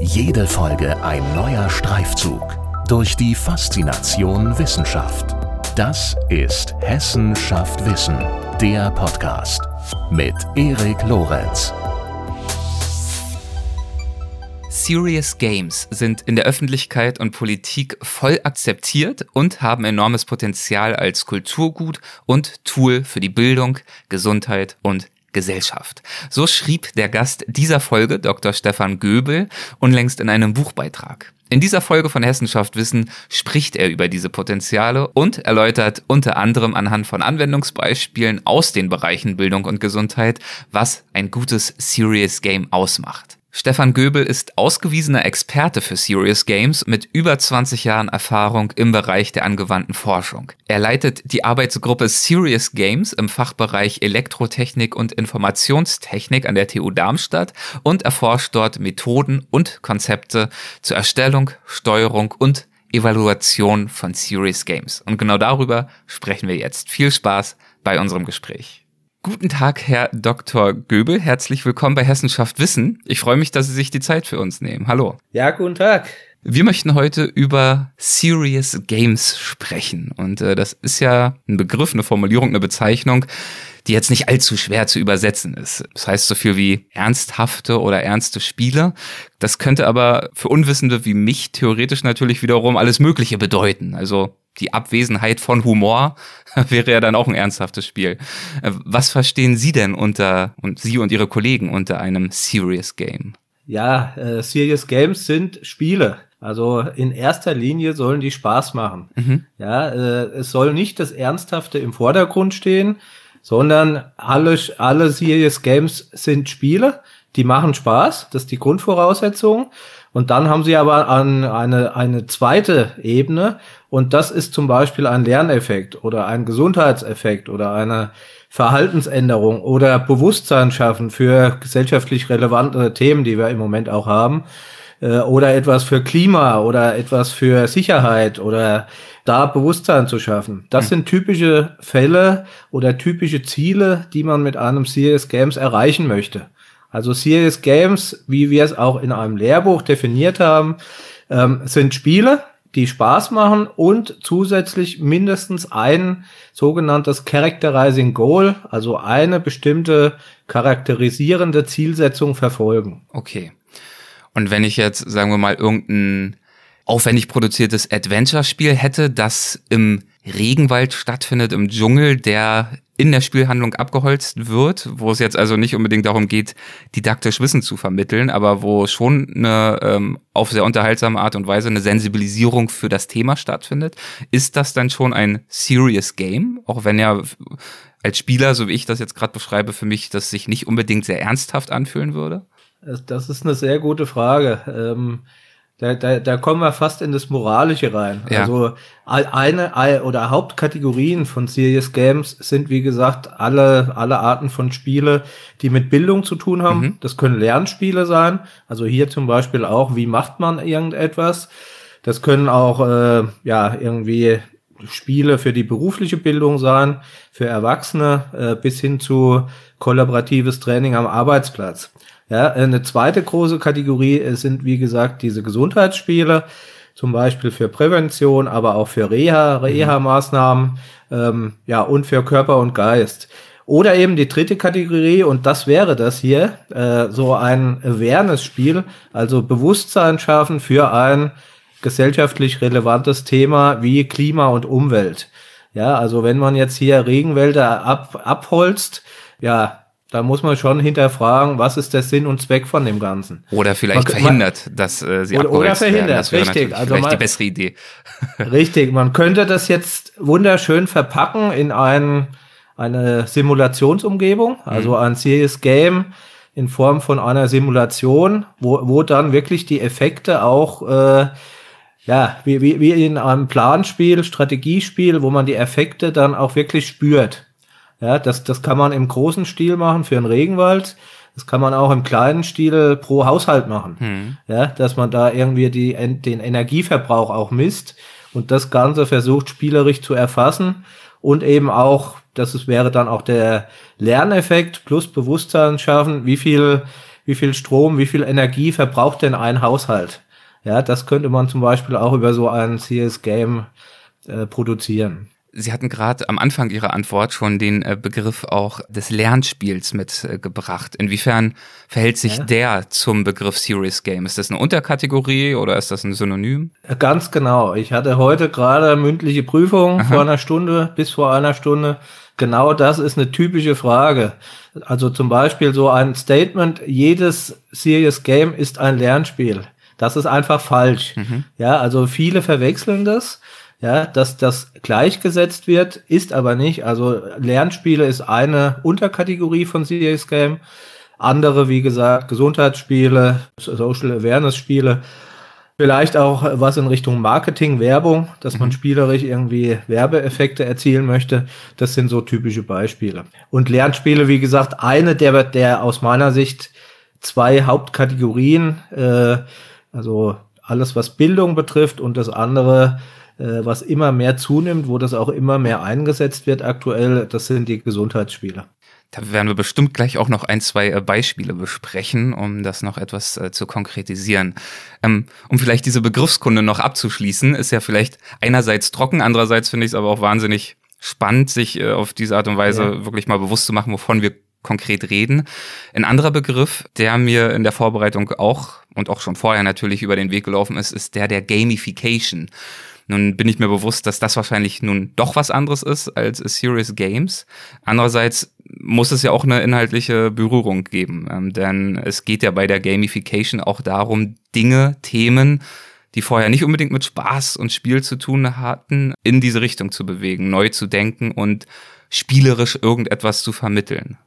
Jede Folge ein neuer Streifzug durch die Faszination Wissenschaft. Das ist Hessen schafft Wissen, der Podcast mit Erik Lorenz. Serious Games sind in der Öffentlichkeit und Politik voll akzeptiert und haben enormes Potenzial als Kulturgut und Tool für die Bildung, Gesundheit und Gesellschaft. So schrieb der Gast dieser Folge, Dr. Stefan Göbel, unlängst in einem Buchbeitrag. In dieser Folge von Hessenschaft Wissen spricht er über diese Potenziale und erläutert unter anderem anhand von Anwendungsbeispielen aus den Bereichen Bildung und Gesundheit, was ein gutes Serious Game ausmacht. Stefan Göbel ist ausgewiesener Experte für Serious Games mit über 20 Jahren Erfahrung im Bereich der angewandten Forschung. Er leitet die Arbeitsgruppe Serious Games im Fachbereich Elektrotechnik und Informationstechnik an der TU Darmstadt und erforscht dort Methoden und Konzepte zur Erstellung, Steuerung und Evaluation von Serious Games. Und genau darüber sprechen wir jetzt. Viel Spaß bei unserem Gespräch. Guten Tag, Herr Dr. Göbel. Herzlich willkommen bei Hessenschaft Wissen. Ich freue mich, dass Sie sich die Zeit für uns nehmen. Hallo. Ja, guten Tag. Wir möchten heute über Serious Games sprechen. Und äh, das ist ja ein Begriff, eine Formulierung, eine Bezeichnung, die jetzt nicht allzu schwer zu übersetzen ist. Das heißt so viel wie ernsthafte oder ernste Spiele. Das könnte aber für Unwissende wie mich theoretisch natürlich wiederum alles Mögliche bedeuten. Also die Abwesenheit von Humor wäre ja dann auch ein ernsthaftes Spiel. Äh, was verstehen Sie denn unter, und Sie und Ihre Kollegen unter einem Serious Game? Ja, äh, Serious Games sind Spiele. Also in erster Linie sollen die Spaß machen. Mhm. Ja, äh, es soll nicht das Ernsthafte im Vordergrund stehen, sondern alle, alle Serious Games sind Spiele, die machen Spaß. Das ist die Grundvoraussetzung. Und dann haben sie aber an eine, eine zweite Ebene und das ist zum Beispiel ein Lerneffekt oder ein Gesundheitseffekt oder eine Verhaltensänderung oder Bewusstsein schaffen für gesellschaftlich relevante Themen, die wir im Moment auch haben äh, oder etwas für Klima oder etwas für Sicherheit oder da Bewusstsein zu schaffen. Das mhm. sind typische Fälle oder typische Ziele, die man mit einem Serious Games erreichen möchte. Also Serious Games, wie wir es auch in einem Lehrbuch definiert haben, ähm, sind Spiele, die Spaß machen und zusätzlich mindestens ein sogenanntes Characterizing Goal, also eine bestimmte charakterisierende Zielsetzung verfolgen. Okay. Und wenn ich jetzt, sagen wir mal, irgendein aufwendig produziertes Adventure-Spiel hätte, das im Regenwald stattfindet, im Dschungel, der in der Spielhandlung abgeholzt wird, wo es jetzt also nicht unbedingt darum geht, didaktisch Wissen zu vermitteln, aber wo schon eine ähm, auf sehr unterhaltsame Art und Weise eine Sensibilisierung für das Thema stattfindet. Ist das dann schon ein serious Game, auch wenn ja als Spieler, so wie ich das jetzt gerade beschreibe, für mich das sich nicht unbedingt sehr ernsthaft anfühlen würde? Das ist eine sehr gute Frage. Ähm da, da, da kommen wir fast in das Moralische rein. Ja. Also eine oder Hauptkategorien von Serious Games sind, wie gesagt, alle, alle Arten von Spiele, die mit Bildung zu tun haben. Mhm. Das können Lernspiele sein. Also hier zum Beispiel auch, wie macht man irgendetwas. Das können auch äh, ja irgendwie Spiele für die berufliche Bildung sein, für Erwachsene äh, bis hin zu kollaboratives Training am Arbeitsplatz. Ja, eine zweite große Kategorie sind, wie gesagt, diese Gesundheitsspiele, zum Beispiel für Prävention, aber auch für Reha, Reha-Maßnahmen, ähm, ja, und für Körper und Geist. Oder eben die dritte Kategorie, und das wäre das hier, äh, so ein Awareness-Spiel, also Bewusstsein schaffen für ein gesellschaftlich relevantes Thema wie Klima und Umwelt. Ja, also wenn man jetzt hier Regenwälder ab, abholzt, ja, da muss man schon hinterfragen, was ist der Sinn und Zweck von dem Ganzen. Oder vielleicht man, verhindert, man, dass äh, sie oder, oder verhindert, werden. Das richtig. Also vielleicht man, die bessere Idee. richtig, man könnte das jetzt wunderschön verpacken in ein, eine Simulationsumgebung, also mhm. ein Serious Game in Form von einer Simulation, wo, wo dann wirklich die Effekte auch äh, ja, wie, wie, wie in einem Planspiel, Strategiespiel, wo man die Effekte dann auch wirklich spürt. Ja, das, das kann man im großen Stil machen für einen Regenwald. Das kann man auch im kleinen Stil pro Haushalt machen. Hm. Ja, dass man da irgendwie die, den Energieverbrauch auch misst und das Ganze versucht spielerisch zu erfassen und eben auch, das ist, wäre dann auch der Lerneffekt plus Bewusstsein schaffen, wie viel wie viel Strom, wie viel Energie verbraucht denn ein Haushalt. Ja, das könnte man zum Beispiel auch über so ein CS-Game äh, produzieren. Sie hatten gerade am Anfang Ihrer Antwort schon den äh, Begriff auch des Lernspiels mitgebracht. Äh, Inwiefern verhält sich ja. der zum Begriff Serious Game? Ist das eine Unterkategorie oder ist das ein Synonym? Ganz genau. Ich hatte heute gerade mündliche Prüfung Aha. vor einer Stunde, bis vor einer Stunde. Genau das ist eine typische Frage. Also zum Beispiel so ein Statement, jedes Serious Game ist ein Lernspiel. Das ist einfach falsch. Mhm. Ja, also viele verwechseln das ja, dass das gleichgesetzt wird, ist aber nicht. Also Lernspiele ist eine Unterkategorie von Serious Game. Andere, wie gesagt, Gesundheitsspiele, Social Awareness Spiele, vielleicht auch was in Richtung Marketing, Werbung, dass man mhm. spielerisch irgendwie Werbeeffekte erzielen möchte. Das sind so typische Beispiele. Und Lernspiele, wie gesagt, eine der, der aus meiner Sicht zwei Hauptkategorien, äh, also alles, was Bildung betrifft und das andere, was immer mehr zunimmt, wo das auch immer mehr eingesetzt wird aktuell, das sind die Gesundheitsspiele. Da werden wir bestimmt gleich auch noch ein, zwei äh, Beispiele besprechen, um das noch etwas äh, zu konkretisieren. Ähm, um vielleicht diese Begriffskunde noch abzuschließen, ist ja vielleicht einerseits trocken, andererseits finde ich es aber auch wahnsinnig spannend, sich äh, auf diese Art und Weise ja. wirklich mal bewusst zu machen, wovon wir konkret reden. Ein anderer Begriff, der mir in der Vorbereitung auch und auch schon vorher natürlich über den Weg gelaufen ist, ist der der Gamification. Nun bin ich mir bewusst, dass das wahrscheinlich nun doch was anderes ist als Serious Games. Andererseits muss es ja auch eine inhaltliche Berührung geben, ähm, denn es geht ja bei der Gamification auch darum, Dinge, Themen, die vorher nicht unbedingt mit Spaß und Spiel zu tun hatten, in diese Richtung zu bewegen, neu zu denken und spielerisch irgendetwas zu vermitteln.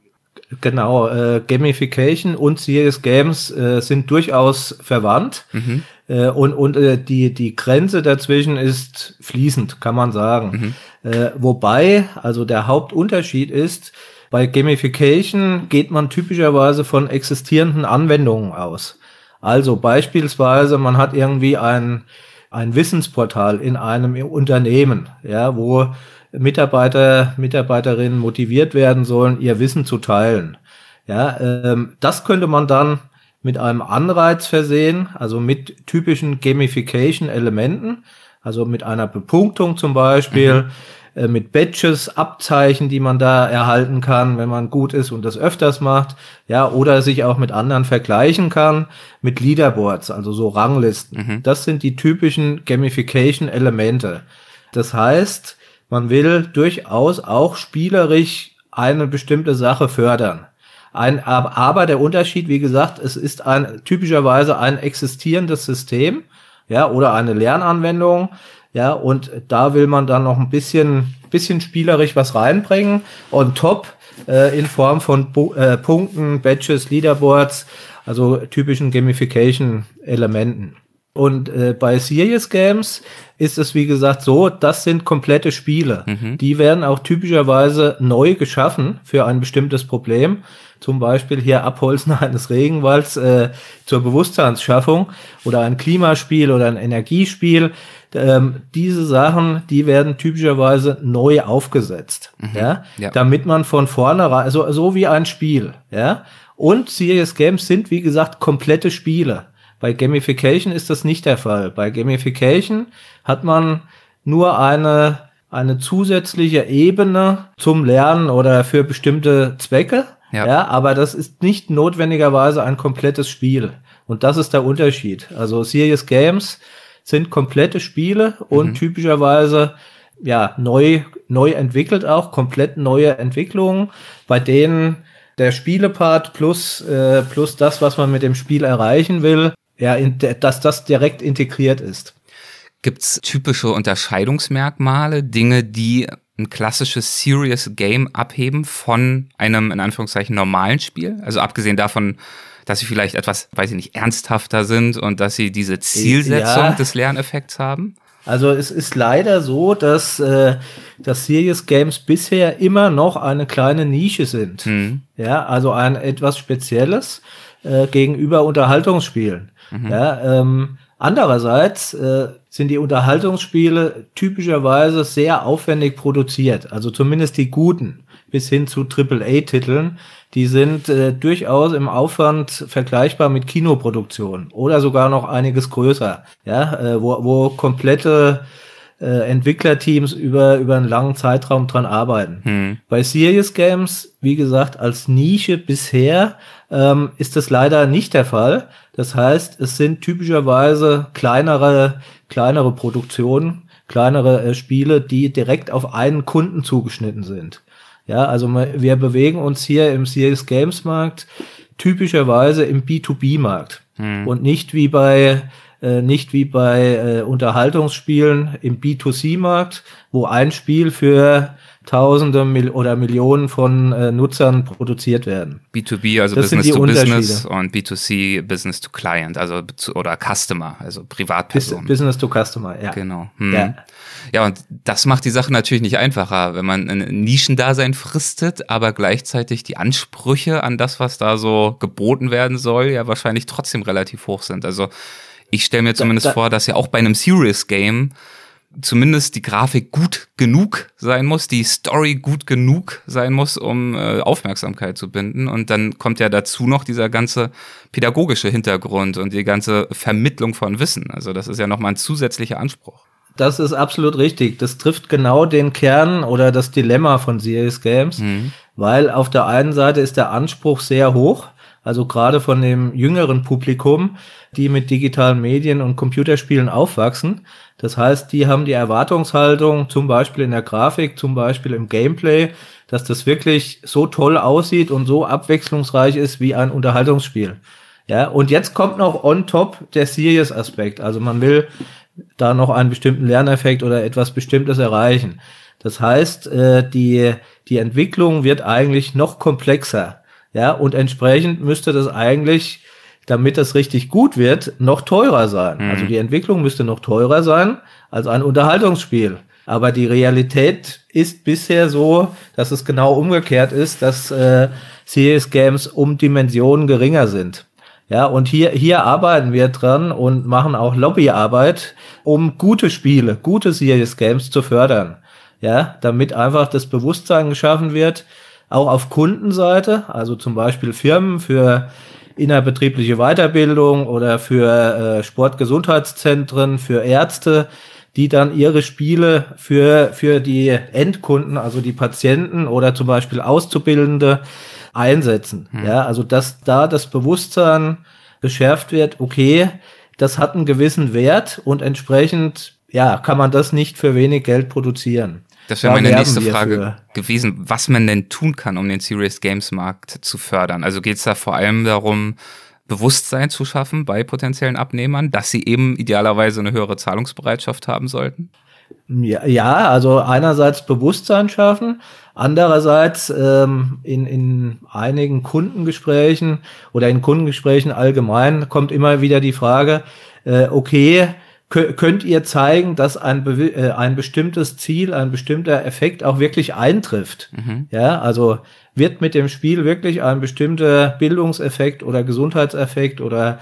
Genau, äh, Gamification und Serious Games äh, sind durchaus verwandt. Mhm. Äh, und und äh, die, die Grenze dazwischen ist fließend, kann man sagen. Mhm. Äh, wobei, also der Hauptunterschied ist, bei Gamification geht man typischerweise von existierenden Anwendungen aus. Also beispielsweise, man hat irgendwie ein, ein Wissensportal in einem Unternehmen, ja, wo Mitarbeiter, Mitarbeiterinnen motiviert werden sollen, ihr Wissen zu teilen. Ja, ähm, das könnte man dann mit einem Anreiz versehen, also mit typischen Gamification-Elementen, also mit einer Bepunktung zum Beispiel, mhm. äh, mit Badges, Abzeichen, die man da erhalten kann, wenn man gut ist und das öfters macht, ja, oder sich auch mit anderen vergleichen kann, mit Leaderboards, also so Ranglisten. Mhm. Das sind die typischen Gamification-Elemente. Das heißt, man will durchaus auch spielerisch eine bestimmte Sache fördern. Ein, aber der Unterschied, wie gesagt, es ist ein typischerweise ein existierendes System, ja, oder eine Lernanwendung, ja, und da will man dann noch ein bisschen, bisschen spielerisch was reinbringen und top äh, in Form von Bu äh, Punkten, Badges, Leaderboards, also typischen Gamification-Elementen. Und äh, bei Serious Games ist es, wie gesagt, so, das sind komplette Spiele. Mhm. Die werden auch typischerweise neu geschaffen für ein bestimmtes Problem. Zum Beispiel hier Abholzen eines Regenwalds äh, zur Bewusstseinsschaffung oder ein Klimaspiel oder ein Energiespiel. Ähm, diese Sachen, die werden typischerweise neu aufgesetzt, mhm. ja? ja? damit man von vornherein, also so wie ein Spiel, ja. Und Serious Games sind, wie gesagt, komplette Spiele. Bei Gamification ist das nicht der Fall. Bei Gamification hat man nur eine, eine zusätzliche Ebene zum Lernen oder für bestimmte Zwecke. Ja. ja, aber das ist nicht notwendigerweise ein komplettes Spiel. Und das ist der Unterschied. Also Serious Games sind komplette Spiele und mhm. typischerweise ja neu neu entwickelt auch komplett neue Entwicklungen, bei denen der Spielepart plus äh, plus das, was man mit dem Spiel erreichen will, ja, in, dass das direkt integriert ist. Gibt's typische Unterscheidungsmerkmale, Dinge, die ein klassisches Serious Game abheben von einem in Anführungszeichen normalen Spiel? Also abgesehen davon, dass sie vielleicht etwas, weiß ich nicht, ernsthafter sind und dass sie diese Zielsetzung ja. des Lerneffekts haben? Also es ist leider so, dass, äh, dass Serious Games bisher immer noch eine kleine Nische sind. Mhm. Ja, also ein etwas Spezielles äh, gegenüber Unterhaltungsspielen. Mhm. Ja, ähm, andererseits äh, sind die Unterhaltungsspiele typischerweise sehr aufwendig produziert, also zumindest die guten. bis hin zu AAA-Titeln, die sind äh, durchaus im Aufwand vergleichbar mit Kinoproduktionen oder sogar noch einiges größer, ja, äh, wo, wo komplette äh, Entwicklerteams über, über einen langen Zeitraum dran arbeiten. Hm. Bei Serious Games, wie gesagt, als Nische bisher ähm, ist das leider nicht der Fall. Das heißt, es sind typischerweise kleinere, kleinere Produktionen, kleinere äh, Spiele, die direkt auf einen Kunden zugeschnitten sind. Ja, also wir bewegen uns hier im Serious Games Markt typischerweise im B2B-Markt hm. und nicht wie bei äh, nicht wie bei äh, Unterhaltungsspielen im B2C-Markt, wo ein Spiel für Tausende Mil oder Millionen von äh, Nutzern produziert werden. B2B, also das Business to Business und B2C, Business to Client, also oder Customer, also Privatperson. Business to Customer, ja. Genau. Hm. Ja. ja, und das macht die Sache natürlich nicht einfacher, wenn man ein Nischendasein fristet, aber gleichzeitig die Ansprüche an das, was da so geboten werden soll, ja wahrscheinlich trotzdem relativ hoch sind. Also ich stelle mir zumindest da, da, vor, dass ja auch bei einem Serious Game zumindest die Grafik gut genug sein muss, die Story gut genug sein muss, um äh, Aufmerksamkeit zu binden. Und dann kommt ja dazu noch dieser ganze pädagogische Hintergrund und die ganze Vermittlung von Wissen. Also das ist ja nochmal ein zusätzlicher Anspruch. Das ist absolut richtig. Das trifft genau den Kern oder das Dilemma von Serious Games, mhm. weil auf der einen Seite ist der Anspruch sehr hoch also gerade von dem jüngeren Publikum, die mit digitalen Medien und Computerspielen aufwachsen. Das heißt, die haben die Erwartungshaltung, zum Beispiel in der Grafik, zum Beispiel im Gameplay, dass das wirklich so toll aussieht und so abwechslungsreich ist wie ein Unterhaltungsspiel. Ja, und jetzt kommt noch on top der Serious Aspekt. Also man will da noch einen bestimmten Lerneffekt oder etwas Bestimmtes erreichen. Das heißt, äh, die, die Entwicklung wird eigentlich noch komplexer. Ja, und entsprechend müsste das eigentlich, damit das richtig gut wird, noch teurer sein. Mhm. Also die Entwicklung müsste noch teurer sein als ein Unterhaltungsspiel. Aber die Realität ist bisher so, dass es genau umgekehrt ist, dass äh, CS Games um Dimensionen geringer sind. Ja, und hier, hier arbeiten wir dran und machen auch Lobbyarbeit, um gute Spiele, gute Serious Games zu fördern. Ja, damit einfach das Bewusstsein geschaffen wird, auch auf Kundenseite, also zum Beispiel Firmen für innerbetriebliche Weiterbildung oder für äh, Sportgesundheitszentren, für Ärzte, die dann ihre Spiele für, für die Endkunden, also die Patienten oder zum Beispiel Auszubildende einsetzen. Hm. Ja, also dass da das Bewusstsein geschärft wird, okay, das hat einen gewissen Wert und entsprechend, ja, kann man das nicht für wenig Geld produzieren. Das wäre meine nächste Frage für. gewesen, was man denn tun kann, um den Serious Games Markt zu fördern. Also geht es da vor allem darum, Bewusstsein zu schaffen bei potenziellen Abnehmern, dass sie eben idealerweise eine höhere Zahlungsbereitschaft haben sollten? Ja, ja also einerseits Bewusstsein schaffen, andererseits ähm, in, in einigen Kundengesprächen oder in Kundengesprächen allgemein kommt immer wieder die Frage, äh, okay, könnt ihr zeigen, dass ein, äh, ein bestimmtes Ziel, ein bestimmter Effekt auch wirklich eintrifft. Mhm. Ja, also wird mit dem Spiel wirklich ein bestimmter Bildungseffekt oder Gesundheitseffekt oder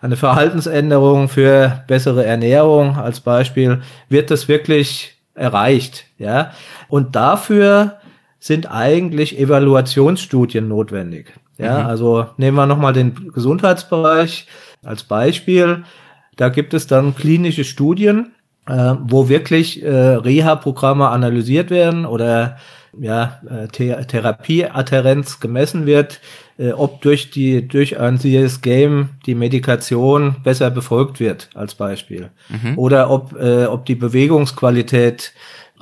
eine Verhaltensänderung für bessere Ernährung als Beispiel, wird das wirklich erreicht. Ja, und dafür sind eigentlich Evaluationsstudien notwendig. Ja, mhm. also nehmen wir nochmal den Gesundheitsbereich als Beispiel. Da gibt es dann klinische Studien, äh, wo wirklich äh, Reha-Programme analysiert werden oder ja, äh, Th Therapieadherenz gemessen wird, äh, ob durch die durch ein CS Game die Medikation besser befolgt wird als Beispiel mhm. oder ob äh, ob die Bewegungsqualität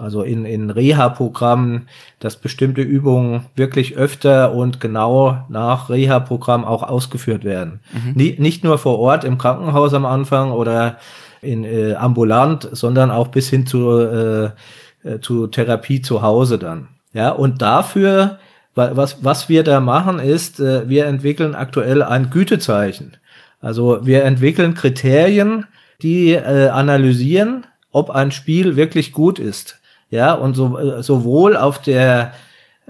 also in, in Reha-Programmen, dass bestimmte Übungen wirklich öfter und genau nach Reha-Programm auch ausgeführt werden. Mhm. Nie, nicht nur vor Ort im Krankenhaus am Anfang oder in äh, ambulant, sondern auch bis hin zu, äh, äh, zu Therapie zu Hause dann. Ja, und dafür, was, was wir da machen, ist, äh, wir entwickeln aktuell ein Gütezeichen. Also wir entwickeln Kriterien, die äh, analysieren, ob ein Spiel wirklich gut ist. Ja, und so, äh, sowohl auf der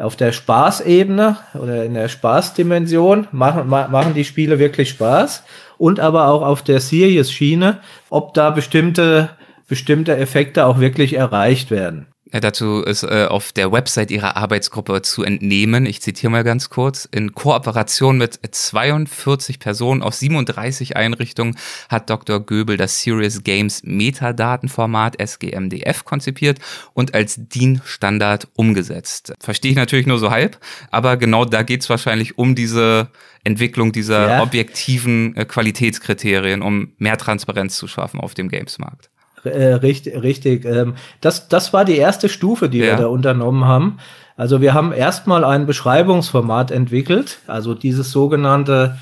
auf der Spaßebene oder in der Spaßdimension machen, machen die Spiele wirklich Spaß und aber auch auf der Serious-Schiene, ob da bestimmte, bestimmte Effekte auch wirklich erreicht werden. Dazu ist äh, auf der Website ihrer Arbeitsgruppe zu entnehmen, ich zitiere mal ganz kurz, in Kooperation mit 42 Personen aus 37 Einrichtungen hat Dr. Göbel das Serious Games Metadatenformat SGMDF konzipiert und als DIN-Standard umgesetzt. Verstehe ich natürlich nur so halb, aber genau da geht es wahrscheinlich um diese Entwicklung dieser ja. objektiven äh, Qualitätskriterien, um mehr Transparenz zu schaffen auf dem Gamesmarkt. Äh, richtig, richtig. Ähm, das, das war die erste Stufe, die ja. wir da unternommen haben. Also wir haben erstmal ein Beschreibungsformat entwickelt, also dieses sogenannte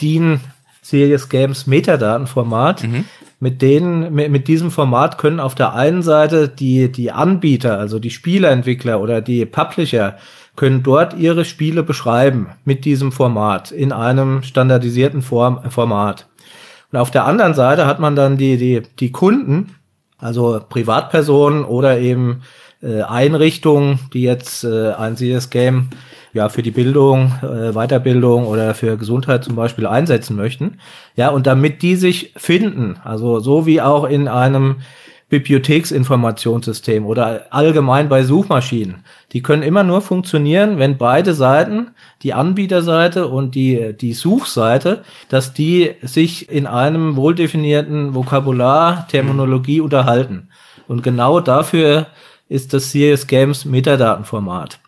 DIN Serious Games Metadatenformat. Mhm. Mit denen, mit, mit diesem Format können auf der einen Seite die, die Anbieter, also die Spieleentwickler oder die Publisher, können dort ihre Spiele beschreiben mit diesem Format in einem standardisierten Form, Format. Und auf der anderen Seite hat man dann die, die, die Kunden, also Privatpersonen oder eben äh, Einrichtungen, die jetzt äh, ein CS-Game ja für die Bildung, äh, Weiterbildung oder für Gesundheit zum Beispiel einsetzen möchten. Ja, und damit die sich finden, also so wie auch in einem Bibliotheksinformationssystem oder allgemein bei Suchmaschinen. Die können immer nur funktionieren, wenn beide Seiten, die Anbieterseite und die, die Suchseite, dass die sich in einem wohldefinierten Vokabular, Terminologie mhm. unterhalten. Und genau dafür ist das Serious Games Metadatenformat.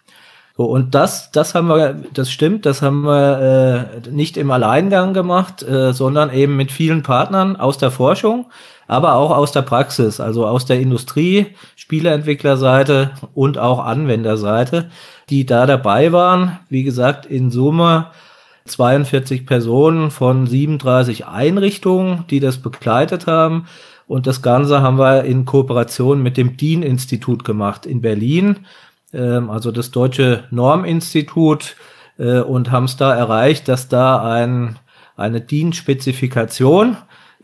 So, und das, das haben wir, das stimmt, das haben wir äh, nicht im Alleingang gemacht, äh, sondern eben mit vielen Partnern aus der Forschung aber auch aus der Praxis, also aus der Industrie, Spieleentwicklerseite und auch Anwenderseite, die da dabei waren. Wie gesagt, in Summe 42 Personen von 37 Einrichtungen, die das begleitet haben. Und das Ganze haben wir in Kooperation mit dem DIN-Institut gemacht in Berlin, ähm, also das Deutsche Norminstitut, äh, und haben es da erreicht, dass da ein, eine DIN-Spezifikation äh,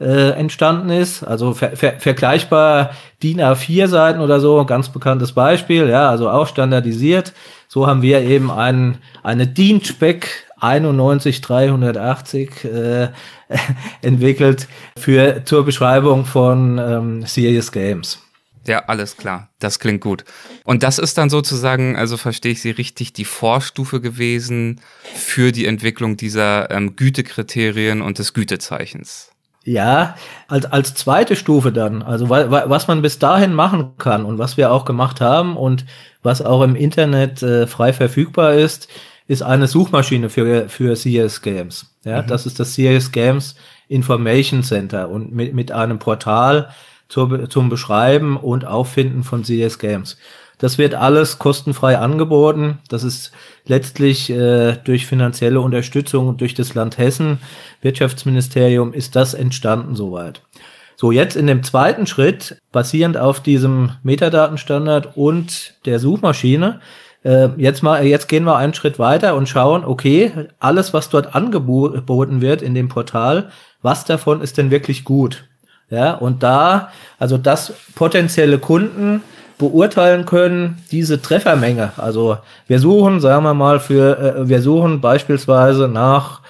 entstanden ist. Also ver ver vergleichbar DIN A4 Seiten oder so, ganz bekanntes Beispiel, ja, also auch standardisiert. So haben wir eben einen, eine DIN-Spec 91380 äh, entwickelt für zur Beschreibung von ähm, Serious Games. Ja, alles klar. Das klingt gut. Und das ist dann sozusagen, also verstehe ich Sie richtig, die Vorstufe gewesen für die Entwicklung dieser ähm, Gütekriterien und des Gütezeichens. Ja, als, als zweite Stufe dann, also was man bis dahin machen kann und was wir auch gemacht haben und was auch im Internet äh, frei verfügbar ist, ist eine Suchmaschine für, für CS Games. Ja, mhm. das ist das CS Games Information Center und mit, mit einem Portal zur, zum Beschreiben und Auffinden von CS Games. Das wird alles kostenfrei angeboten. Das ist letztlich äh, durch finanzielle Unterstützung durch das Land Hessen, Wirtschaftsministerium, ist das entstanden soweit. So, jetzt in dem zweiten Schritt, basierend auf diesem Metadatenstandard und der Suchmaschine, äh, jetzt mal, jetzt gehen wir einen Schritt weiter und schauen, okay, alles, was dort angeboten wird in dem Portal, was davon ist denn wirklich gut? Ja, und da, also das potenzielle Kunden beurteilen können, diese Treffermenge. Also wir suchen, sagen wir mal, für, äh, wir suchen beispielsweise nach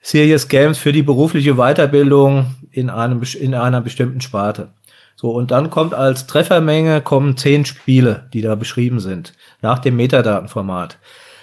Serious Games für die berufliche Weiterbildung in einem, in einer bestimmten Sparte. So, und dann kommt als Treffermenge kommen zehn Spiele, die da beschrieben sind, nach dem Metadatenformat.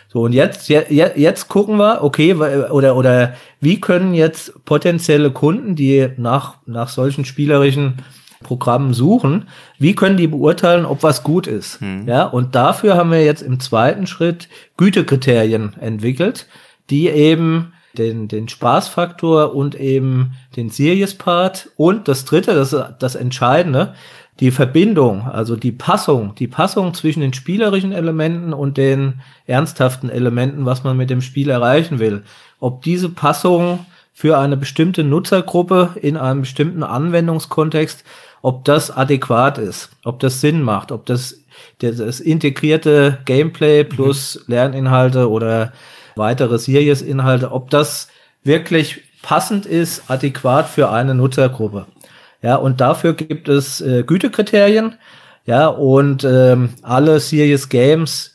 So, und jetzt, jetzt, jetzt gucken wir, okay, oder, oder wie können jetzt potenzielle Kunden, die nach, nach solchen spielerischen Programmen suchen, wie können die beurteilen, ob was gut ist? Hm. Ja, und dafür haben wir jetzt im zweiten Schritt Gütekriterien entwickelt, die eben den, den Spaßfaktor und eben den Serious Part und das dritte, das das Entscheidende, die Verbindung, also die Passung, die Passung zwischen den spielerischen Elementen und den ernsthaften Elementen, was man mit dem Spiel erreichen will. Ob diese Passung für eine bestimmte Nutzergruppe in einem bestimmten Anwendungskontext ob das adäquat ist, ob das Sinn macht, ob das das integrierte Gameplay plus mhm. Lerninhalte oder weitere Series-Inhalte, ob das wirklich passend ist, adäquat für eine Nutzergruppe. Ja, und dafür gibt es äh, Gütekriterien. Ja, und ähm, alle Serious Games,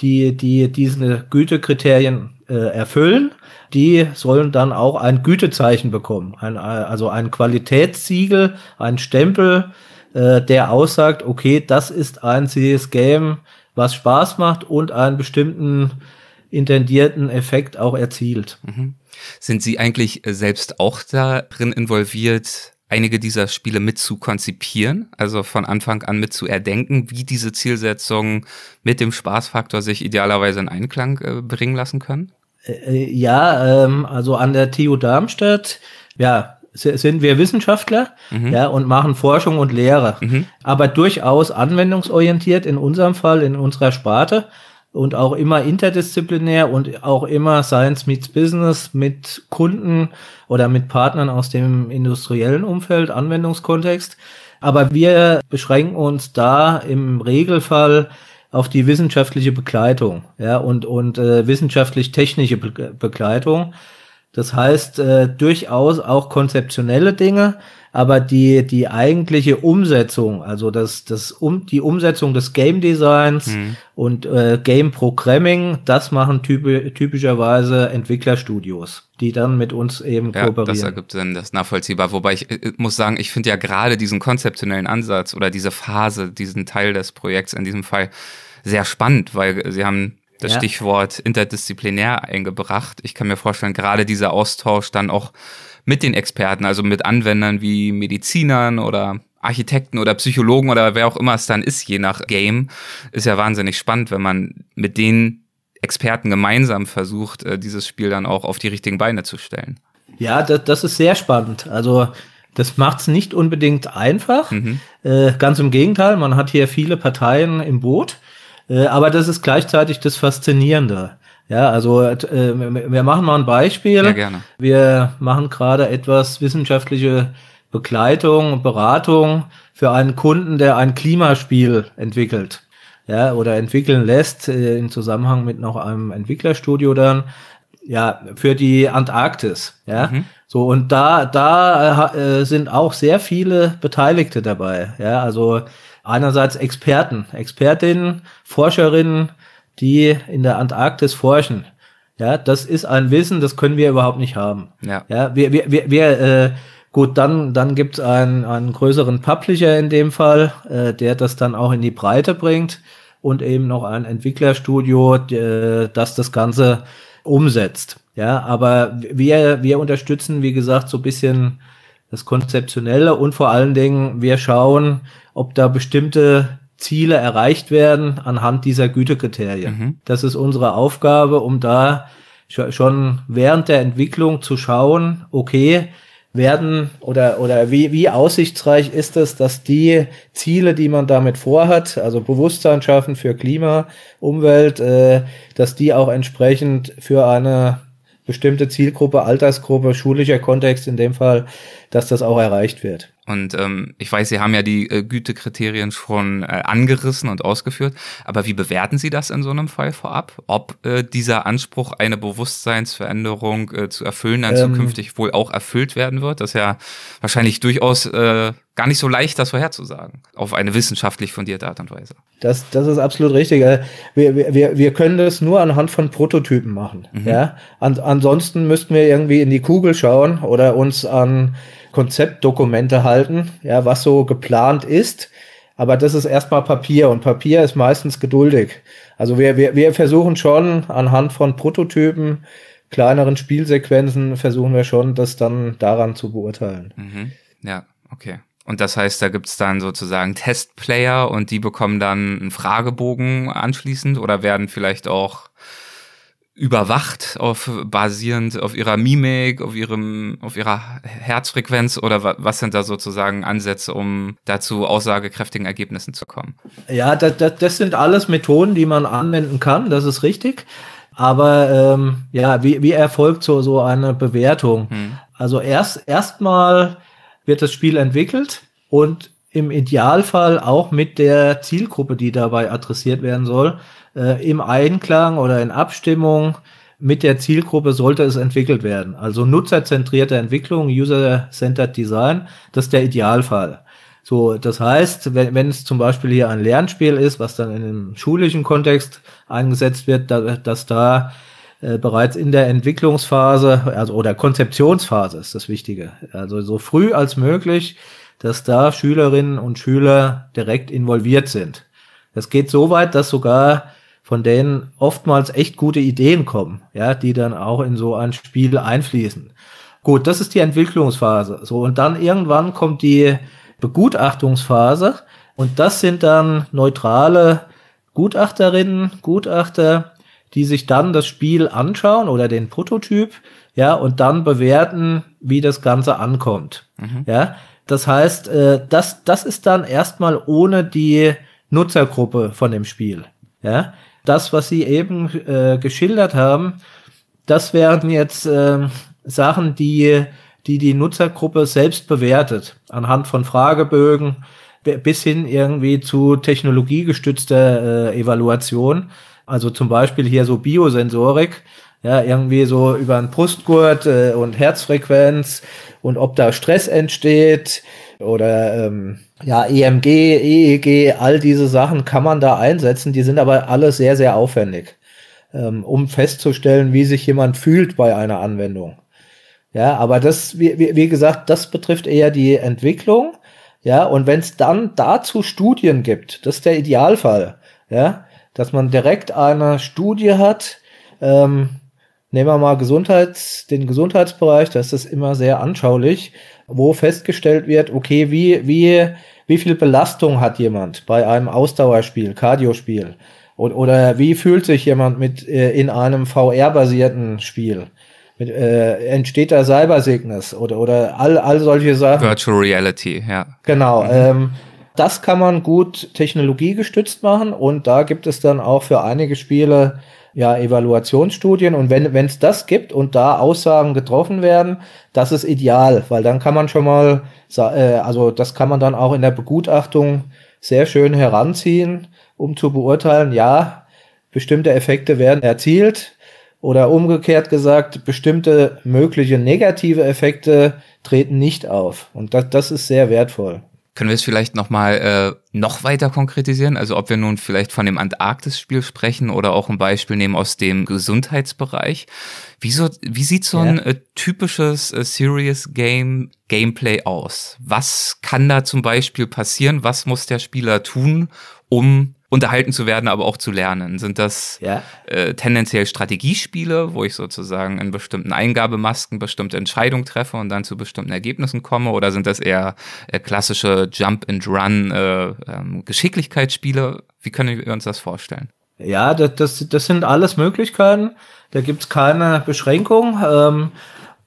die, die diese Gütekriterien äh, erfüllen, die sollen dann auch ein Gütezeichen bekommen, ein, also ein Qualitätssiegel, ein Stempel, äh, der aussagt, okay, das ist ein CS-Game, was Spaß macht und einen bestimmten intendierten Effekt auch erzielt. Mhm. Sind Sie eigentlich äh, selbst auch darin involviert, einige dieser Spiele mit zu konzipieren, also von Anfang an mit zu erdenken, wie diese Zielsetzungen mit dem Spaßfaktor sich idealerweise in Einklang äh, bringen lassen können? Äh, äh ja, ähm, also an der TU Darmstadt, ja, sind wir Wissenschaftler mhm. ja, und machen Forschung und Lehre, mhm. aber durchaus anwendungsorientiert in unserem Fall, in unserer Sparte und auch immer interdisziplinär und auch immer Science meets Business mit Kunden oder mit Partnern aus dem industriellen Umfeld, Anwendungskontext. Aber wir beschränken uns da im Regelfall auf die wissenschaftliche Begleitung ja, und, und äh, wissenschaftlich-technische Be Begleitung. Das heißt, äh, durchaus auch konzeptionelle Dinge, aber die, die eigentliche Umsetzung, also das, das um, die Umsetzung des Game Designs mhm. und äh, Game Programming, das machen typ, typischerweise Entwicklerstudios, die dann mit uns eben ja, kooperieren. Das ergibt Sinn, das ist nachvollziehbar. Wobei ich äh, muss sagen, ich finde ja gerade diesen konzeptionellen Ansatz oder diese Phase, diesen Teil des Projekts in diesem Fall sehr spannend, weil sie haben das ja. Stichwort interdisziplinär eingebracht. Ich kann mir vorstellen, gerade dieser Austausch dann auch mit den Experten, also mit Anwendern wie Medizinern oder Architekten oder Psychologen oder wer auch immer es dann ist, je nach Game, ist ja wahnsinnig spannend, wenn man mit den Experten gemeinsam versucht, äh, dieses Spiel dann auch auf die richtigen Beine zu stellen. Ja, das, das ist sehr spannend. Also das macht es nicht unbedingt einfach. Mhm. Äh, ganz im Gegenteil, man hat hier viele Parteien im Boot. Äh, aber das ist gleichzeitig das Faszinierende. Ja, also äh, wir machen mal ein Beispiel. Ja, gerne. Wir machen gerade etwas wissenschaftliche Begleitung, Beratung für einen Kunden, der ein Klimaspiel entwickelt. Ja, oder entwickeln lässt, äh, in Zusammenhang mit noch einem Entwicklerstudio dann, ja, für die Antarktis. Ja, mhm. so und da, da äh, sind auch sehr viele Beteiligte dabei. Ja, also einerseits Experten, Expertinnen, Forscherinnen, die in der Antarktis forschen. Ja, das ist ein Wissen, das können wir überhaupt nicht haben. Ja, ja wir, wir, wir, wir äh, gut, dann, dann gibt es einen, einen größeren Publisher in dem Fall, äh, der das dann auch in die Breite bringt und eben noch ein Entwicklerstudio, äh, das das Ganze umsetzt. Ja, aber wir, wir unterstützen, wie gesagt, so ein bisschen das Konzeptionelle und vor allen Dingen, wir schauen, ob da bestimmte Ziele erreicht werden anhand dieser Gütekriterien. Mhm. Das ist unsere Aufgabe, um da schon während der Entwicklung zu schauen, okay, werden oder, oder wie, wie aussichtsreich ist es, dass die Ziele, die man damit vorhat, also Bewusstsein schaffen für Klima, Umwelt, äh, dass die auch entsprechend für eine bestimmte Zielgruppe, Altersgruppe, schulischer Kontext in dem Fall, dass das auch erreicht wird. Und ähm, ich weiß, Sie haben ja die äh, Gütekriterien schon äh, angerissen und ausgeführt, aber wie bewerten Sie das in so einem Fall vorab? Ob äh, dieser Anspruch, eine Bewusstseinsveränderung äh, zu erfüllen, dann ähm, zukünftig wohl auch erfüllt werden wird? Das ist ja wahrscheinlich durchaus äh, gar nicht so leicht, das vorherzusagen, auf eine wissenschaftlich fundierte Art und Weise. Das, das ist absolut richtig. Äh, wir, wir, wir können das nur anhand von Prototypen machen. Mhm. Ja? An, ansonsten müssten wir irgendwie in die Kugel schauen oder uns an Konzeptdokumente halten, ja, was so geplant ist. Aber das ist erstmal Papier und Papier ist meistens geduldig. Also wir, wir, wir versuchen schon anhand von Prototypen, kleineren Spielsequenzen, versuchen wir schon, das dann daran zu beurteilen. Mhm. Ja, okay. Und das heißt, da gibt's dann sozusagen Testplayer und die bekommen dann einen Fragebogen anschließend oder werden vielleicht auch überwacht auf basierend auf ihrer Mimik, auf ihrem auf ihrer Herzfrequenz oder was sind da sozusagen Ansätze, um dazu aussagekräftigen Ergebnissen zu kommen? Ja, das, das, das sind alles Methoden, die man anwenden kann, das ist richtig. Aber ähm, ja, wie, wie erfolgt so so eine Bewertung? Hm. Also erst erstmal wird das Spiel entwickelt und im Idealfall auch mit der Zielgruppe, die dabei adressiert werden soll äh, im Einklang oder in Abstimmung mit der Zielgruppe sollte es entwickelt werden. Also nutzerzentrierte Entwicklung, User-Centered Design, das ist der Idealfall. So, das heißt, wenn, wenn es zum Beispiel hier ein Lernspiel ist, was dann in einem schulischen Kontext eingesetzt wird, da, dass da äh, bereits in der Entwicklungsphase, also oder Konzeptionsphase ist das Wichtige. Also so früh als möglich, dass da Schülerinnen und Schüler direkt involviert sind. Das geht so weit, dass sogar von denen oftmals echt gute Ideen kommen, ja, die dann auch in so ein Spiel einfließen. Gut, das ist die Entwicklungsphase. So, und dann irgendwann kommt die Begutachtungsphase. Und das sind dann neutrale Gutachterinnen, Gutachter, die sich dann das Spiel anschauen oder den Prototyp, ja, und dann bewerten, wie das Ganze ankommt. Mhm. Ja, das heißt, äh, das, das ist dann erstmal ohne die Nutzergruppe von dem Spiel. Ja, das, was Sie eben äh, geschildert haben, das wären jetzt äh, Sachen, die, die die Nutzergruppe selbst bewertet, anhand von Fragebögen bis hin irgendwie zu technologiegestützter äh, Evaluation. Also zum Beispiel hier so Biosensorik, ja, irgendwie so über einen Brustgurt äh, und Herzfrequenz und ob da Stress entsteht oder ähm, ja, EMG, EEG, all diese Sachen kann man da einsetzen, die sind aber alle sehr, sehr aufwendig, ähm, um festzustellen, wie sich jemand fühlt bei einer Anwendung. Ja, aber das, wie, wie gesagt, das betrifft eher die Entwicklung. Ja, und wenn es dann dazu Studien gibt, das ist der Idealfall, ja, dass man direkt eine Studie hat, ähm, nehmen wir mal Gesundheits, den Gesundheitsbereich, das ist immer sehr anschaulich, wo festgestellt wird, okay, wie, wie, wie viel Belastung hat jemand bei einem Ausdauerspiel, Cardiospiel? Oder, oder wie fühlt sich jemand mit äh, in einem VR-basierten Spiel? mit, äh, entsteht da Cybersickness oder, oder all, all solche Sachen. Virtual Reality, ja. Genau. Mhm. Ähm, das kann man gut technologiegestützt machen und da gibt es dann auch für einige Spiele ja Evaluationsstudien und wenn es das gibt und da Aussagen getroffen werden, das ist ideal, weil dann kann man schon mal äh, also das kann man dann auch in der Begutachtung sehr schön heranziehen, um zu beurteilen, ja, bestimmte Effekte werden erzielt, oder umgekehrt gesagt, bestimmte mögliche negative Effekte treten nicht auf. Und das, das ist sehr wertvoll. Können wir es vielleicht nochmal äh, noch weiter konkretisieren? Also ob wir nun vielleicht von dem Antarktis-Spiel sprechen oder auch ein Beispiel nehmen aus dem Gesundheitsbereich. Wieso, wie sieht so ein äh, typisches äh, Serious Game Gameplay aus? Was kann da zum Beispiel passieren? Was muss der Spieler tun, um unterhalten zu werden, aber auch zu lernen? Sind das ja. äh, tendenziell Strategiespiele, wo ich sozusagen in bestimmten Eingabemasken bestimmte Entscheidungen treffe und dann zu bestimmten Ergebnissen komme? Oder sind das eher äh, klassische Jump-and-Run äh, ähm, Geschicklichkeitsspiele? Wie können wir uns das vorstellen? Ja, das, das, das sind alles Möglichkeiten. Da gibt's keine Beschränkung. Ähm,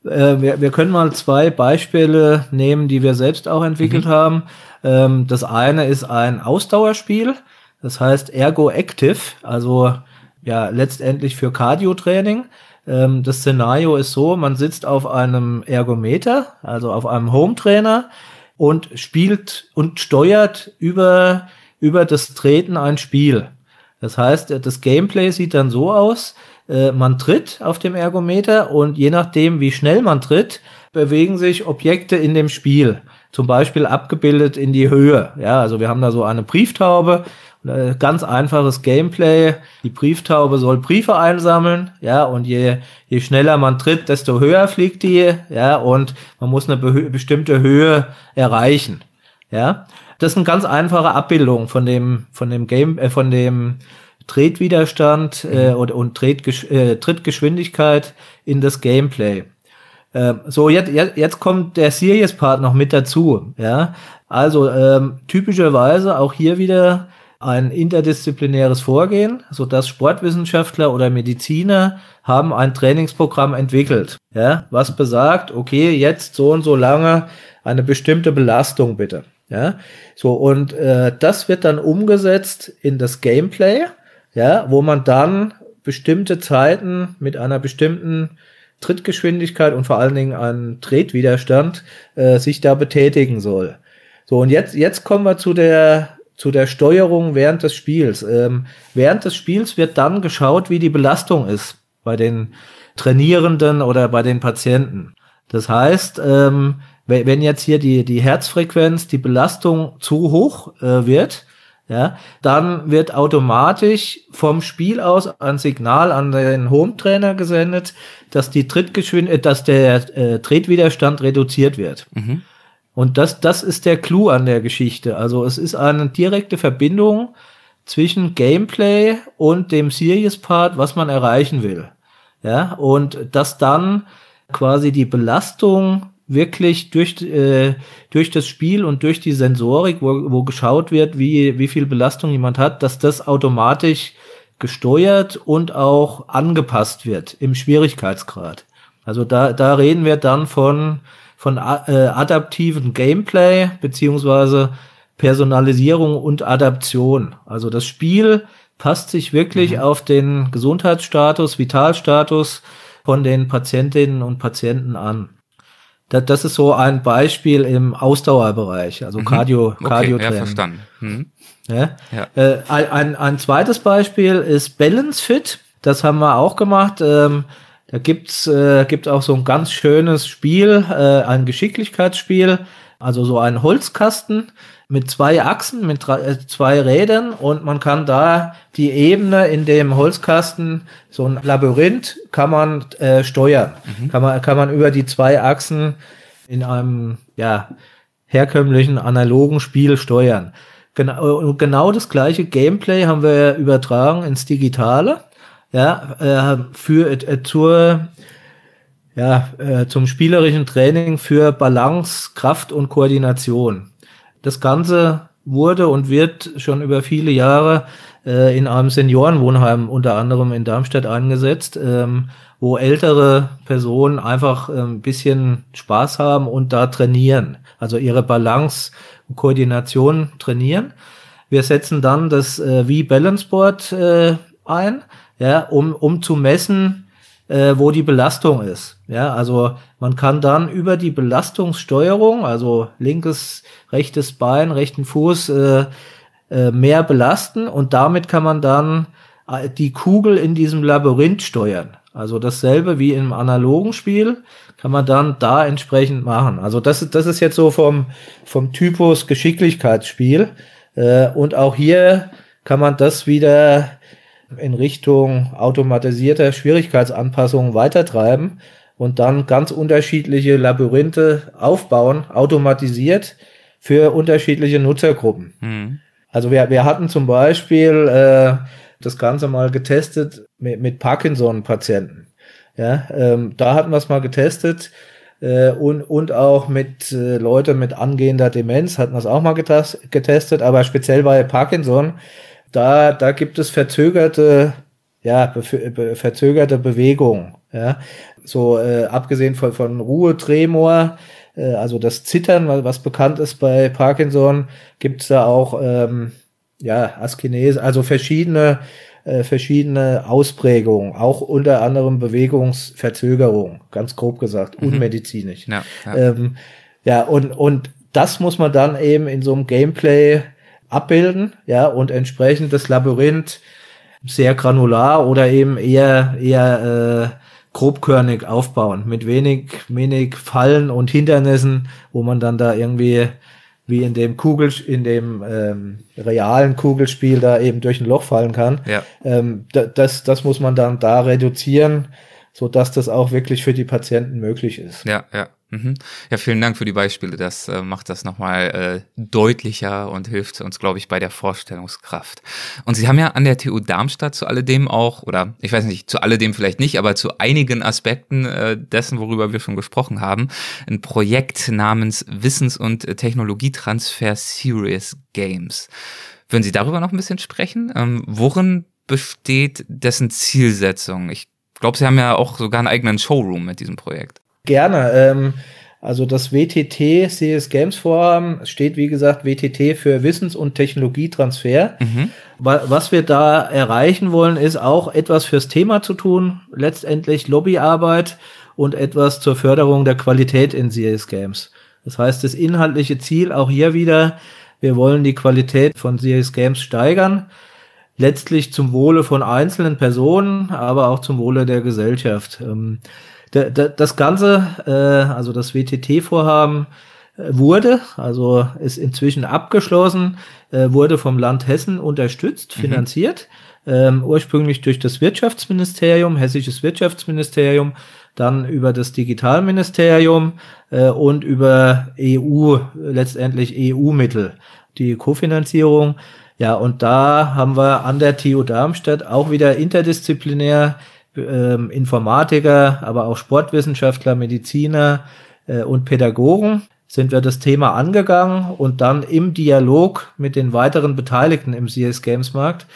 äh, wir, wir können mal zwei Beispiele nehmen, die wir selbst auch entwickelt mhm. haben. Ähm, das eine ist ein Ausdauerspiel. Das heißt Ergo Active, also ja letztendlich für Cardio-Training. Ähm, das Szenario ist so, man sitzt auf einem Ergometer, also auf einem Home-Trainer und spielt und steuert über, über das Treten ein Spiel. Das heißt, das Gameplay sieht dann so aus, äh, man tritt auf dem Ergometer und je nachdem, wie schnell man tritt, bewegen sich Objekte in dem Spiel. Zum Beispiel abgebildet in die Höhe. Ja, also wir haben da so eine Brieftaube ganz einfaches Gameplay. Die Brieftaube soll Briefe einsammeln, ja, und je, je schneller man tritt, desto höher fliegt die, ja, und man muss eine bestimmte Höhe erreichen, ja. Das sind ganz einfache Abbildungen von dem, von dem Game, äh, von dem Tretwiderstand äh, mhm. und, und Tretgesch äh, Trittgeschwindigkeit in das Gameplay. Äh, so, jetzt, jetzt, jetzt kommt der Series-Part noch mit dazu, ja. Also, ähm, typischerweise auch hier wieder ein interdisziplinäres Vorgehen, so dass Sportwissenschaftler oder Mediziner haben ein Trainingsprogramm entwickelt, ja, was besagt, okay, jetzt so und so lange eine bestimmte Belastung bitte, ja, so und äh, das wird dann umgesetzt in das Gameplay, ja, wo man dann bestimmte Zeiten mit einer bestimmten Trittgeschwindigkeit und vor allen Dingen einen Tretwiderstand äh, sich da betätigen soll. So, und jetzt, jetzt kommen wir zu der zu der Steuerung während des Spiels. Ähm, während des Spiels wird dann geschaut, wie die Belastung ist bei den Trainierenden oder bei den Patienten. Das heißt, ähm, wenn jetzt hier die, die Herzfrequenz, die Belastung zu hoch äh, wird, ja, dann wird automatisch vom Spiel aus ein Signal an den Home-Trainer gesendet, dass die Trittgeschwindigkeit, äh, dass der äh, Tretwiderstand reduziert wird. Mhm. Und das, das ist der Clou an der Geschichte. Also es ist eine direkte Verbindung zwischen Gameplay und dem Serious Part, was man erreichen will. Ja, und dass dann quasi die Belastung wirklich durch, äh, durch das Spiel und durch die Sensorik, wo, wo geschaut wird, wie, wie viel Belastung jemand hat, dass das automatisch gesteuert und auch angepasst wird im Schwierigkeitsgrad. Also da, da reden wir dann von, von äh, adaptiven Gameplay beziehungsweise Personalisierung und Adaption. Also das Spiel passt sich wirklich mhm. auf den Gesundheitsstatus, Vitalstatus von den Patientinnen und Patienten an. Das, das ist so ein Beispiel im Ausdauerbereich, also mhm. Cardio, Cardio okay, ja, verstanden. Mhm. Ja? ja. Äh, ein, ein zweites Beispiel ist Balance Fit. Das haben wir auch gemacht. Ähm, da gibt's äh, gibt auch so ein ganz schönes Spiel, äh, ein Geschicklichkeitsspiel, also so ein Holzkasten mit zwei Achsen, mit drei, äh, zwei Rädern und man kann da die Ebene in dem Holzkasten, so ein Labyrinth, kann man äh, steuern. Mhm. Kann, man, kann man über die zwei Achsen in einem ja, herkömmlichen analogen Spiel steuern. Genau, genau das gleiche Gameplay haben wir übertragen ins Digitale. Ja, äh, für äh, zur ja, äh, zum spielerischen Training für Balance, Kraft und Koordination. Das Ganze wurde und wird schon über viele Jahre äh, in einem Seniorenwohnheim unter anderem in Darmstadt eingesetzt, ähm, wo ältere Personen einfach äh, ein bisschen Spaß haben und da trainieren, also ihre Balance und Koordination trainieren. Wir setzen dann das äh, V-Balance Board äh, ein, ja, um, um zu messen, äh, wo die Belastung ist. Ja, also man kann dann über die Belastungssteuerung, also linkes, rechtes Bein, rechten Fuß, äh, äh, mehr belasten und damit kann man dann äh, die Kugel in diesem Labyrinth steuern. Also dasselbe wie im analogen Spiel kann man dann da entsprechend machen. Also das, ist das ist jetzt so vom, vom Typus Geschicklichkeitsspiel. Äh, und auch hier kann man das wieder in Richtung automatisierter Schwierigkeitsanpassungen weitertreiben und dann ganz unterschiedliche Labyrinthe aufbauen, automatisiert für unterschiedliche Nutzergruppen. Mhm. Also wir, wir hatten zum Beispiel äh, das Ganze mal getestet mit, mit Parkinson-Patienten. Ja, ähm, da hatten wir es mal getestet äh, und, und auch mit äh, Leuten mit angehender Demenz hatten wir es auch mal getestet, aber speziell bei Parkinson da, da gibt es verzögerte, ja, be verzögerte Bewegung. Ja, so äh, abgesehen von, von Ruhe, Tremor, äh, also das Zittern, was bekannt ist bei Parkinson, gibt es da auch ähm, ja Askinese, also verschiedene äh, verschiedene Ausprägungen, auch unter anderem Bewegungsverzögerung, ganz grob gesagt, mhm. unmedizinisch. Ja, ja. Ähm, ja und und das muss man dann eben in so einem Gameplay abbilden, ja, und entsprechend das Labyrinth sehr granular oder eben eher, eher äh, grobkörnig aufbauen, mit wenig, wenig Fallen und Hindernissen, wo man dann da irgendwie wie in dem Kugel, in dem ähm, realen Kugelspiel da eben durch ein Loch fallen kann. Ja. Ähm, das, das muss man dann da reduzieren, so dass das auch wirklich für die Patienten möglich ist. Ja, ja. Mhm. Ja, vielen Dank für die Beispiele. Das äh, macht das nochmal äh, deutlicher und hilft uns, glaube ich, bei der Vorstellungskraft. Und Sie haben ja an der TU Darmstadt zu alledem auch, oder ich weiß nicht, zu alledem vielleicht nicht, aber zu einigen Aspekten äh, dessen, worüber wir schon gesprochen haben, ein Projekt namens Wissens- und Technologietransfer Serious Games. Würden Sie darüber noch ein bisschen sprechen? Ähm, worin besteht dessen Zielsetzung? Ich glaube, Sie haben ja auch sogar einen eigenen Showroom mit diesem Projekt. Gerne. Ähm, also das WTT CS Games Vorhaben steht, wie gesagt, WTT für Wissens- und Technologietransfer. Mhm. Was wir da erreichen wollen, ist auch etwas fürs Thema zu tun, letztendlich Lobbyarbeit und etwas zur Förderung der Qualität in CS Games. Das heißt, das inhaltliche Ziel auch hier wieder, wir wollen die Qualität von CS Games steigern, letztlich zum Wohle von einzelnen Personen, aber auch zum Wohle der Gesellschaft. Das Ganze, äh, also das WTT-Vorhaben, wurde, also ist inzwischen abgeschlossen, äh, wurde vom Land Hessen unterstützt, mhm. finanziert, ähm, ursprünglich durch das Wirtschaftsministerium, hessisches Wirtschaftsministerium, dann über das Digitalministerium äh, und über EU, letztendlich EU-Mittel, die Kofinanzierung. Ja, und da haben wir an der TU Darmstadt auch wieder interdisziplinär ähm, Informatiker, aber auch Sportwissenschaftler, Mediziner äh, und Pädagogen sind wir das Thema angegangen und dann im Dialog mit den weiteren Beteiligten im CS Games Markt,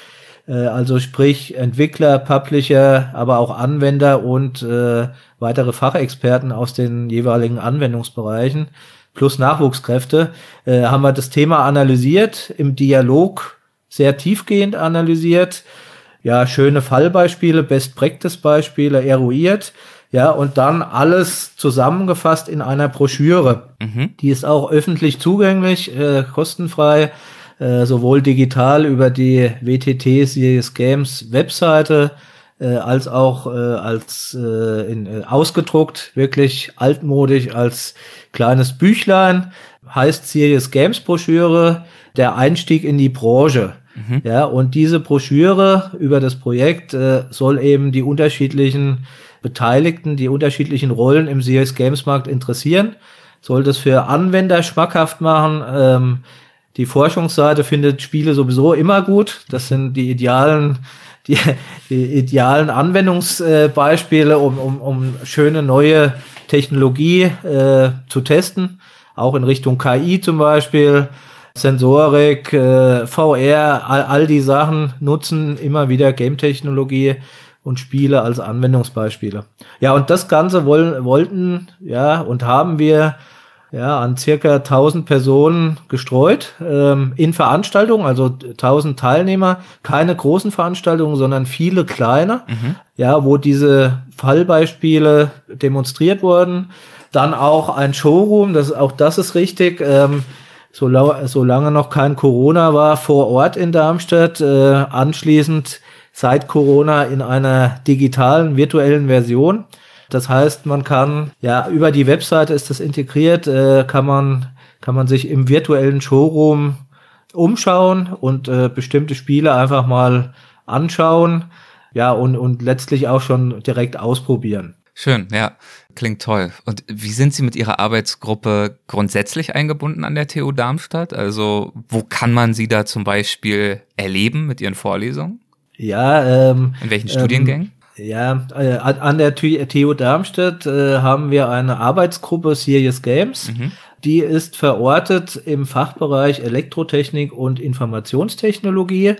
äh, also sprich Entwickler, Publisher, aber auch Anwender und äh, weitere Fachexperten aus den jeweiligen Anwendungsbereichen plus Nachwuchskräfte, äh, haben wir das Thema analysiert, im Dialog sehr tiefgehend analysiert, ja, schöne Fallbeispiele, Best-Practice-Beispiele eruiert ja, und dann alles zusammengefasst in einer Broschüre. Mhm. Die ist auch öffentlich zugänglich, äh, kostenfrei, äh, sowohl digital über die WTT Series Games Webseite, äh, als auch äh, als äh, in, äh, ausgedruckt, wirklich altmodisch als kleines Büchlein, heißt Series Games Broschüre, der Einstieg in die Branche. Mhm. Ja, und diese Broschüre über das Projekt äh, soll eben die unterschiedlichen Beteiligten die unterschiedlichen Rollen im CS Games Markt interessieren, soll das für Anwender schmackhaft machen. Ähm, die Forschungsseite findet Spiele sowieso immer gut. Das sind die idealen, die, die idealen Anwendungsbeispiele, um, um, um schöne neue Technologie äh, zu testen. Auch in Richtung KI zum Beispiel. Sensorik, äh, VR, all, all die Sachen nutzen immer wieder Game-Technologie und Spiele als Anwendungsbeispiele. Ja, und das Ganze wollen, wollten, ja, und haben wir ja, an circa 1000 Personen gestreut ähm, in Veranstaltungen, also 1000 Teilnehmer, keine großen Veranstaltungen, sondern viele kleine, mhm. ja, wo diese Fallbeispiele demonstriert wurden. Dann auch ein Showroom, das, auch das ist richtig. Ähm, solange noch kein Corona war, vor Ort in Darmstadt. Äh, anschließend seit Corona in einer digitalen, virtuellen Version. Das heißt, man kann, ja, über die Webseite ist das integriert, äh, kann man, kann man sich im virtuellen Showroom umschauen und äh, bestimmte Spiele einfach mal anschauen, ja, und, und letztlich auch schon direkt ausprobieren. Schön, ja. Klingt toll. Und wie sind Sie mit Ihrer Arbeitsgruppe grundsätzlich eingebunden an der TU Darmstadt? Also, wo kann man Sie da zum Beispiel erleben mit Ihren Vorlesungen? Ja, ähm, in welchen Studiengängen? Ähm, ja, äh, an der TU Darmstadt äh, haben wir eine Arbeitsgruppe Serious Games. Mhm. Die ist verortet im Fachbereich Elektrotechnik und Informationstechnologie.